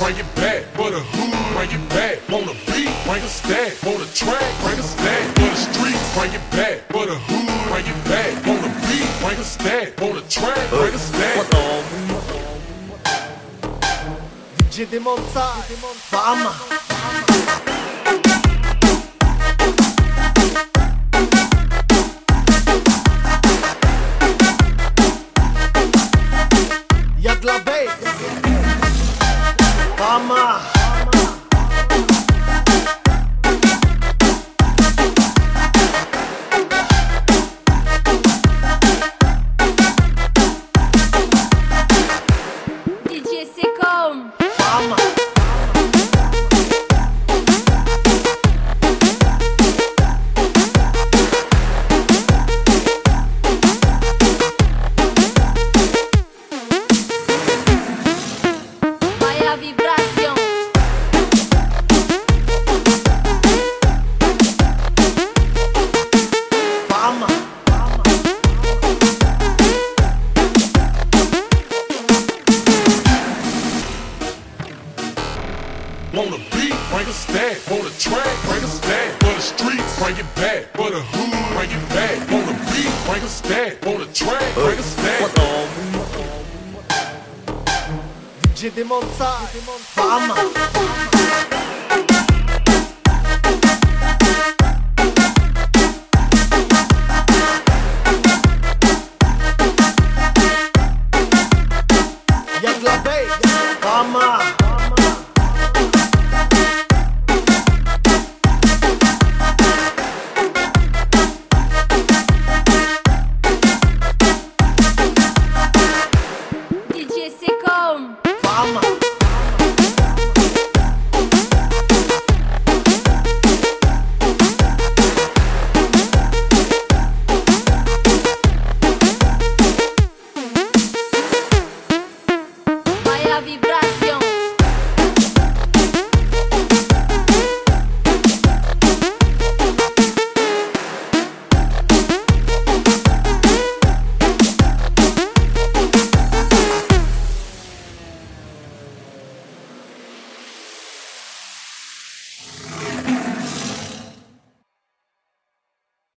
bring it back. For the hood, bring it back. On the beat, bring a stack. On the track, bring a stack. For the streets, bring it back. For the hood, bring it back. On the beat, bring a stack. On the track, bring a stack. DJ Demonside Fama Fama DJ SeckoM. Fama On the beat, bring a stack. On the track, bring a stack. For the streets, bring it back. For the hood, bring it back. On the beat, bring a stack. On the track, bring a stack. DJ Demonside Fama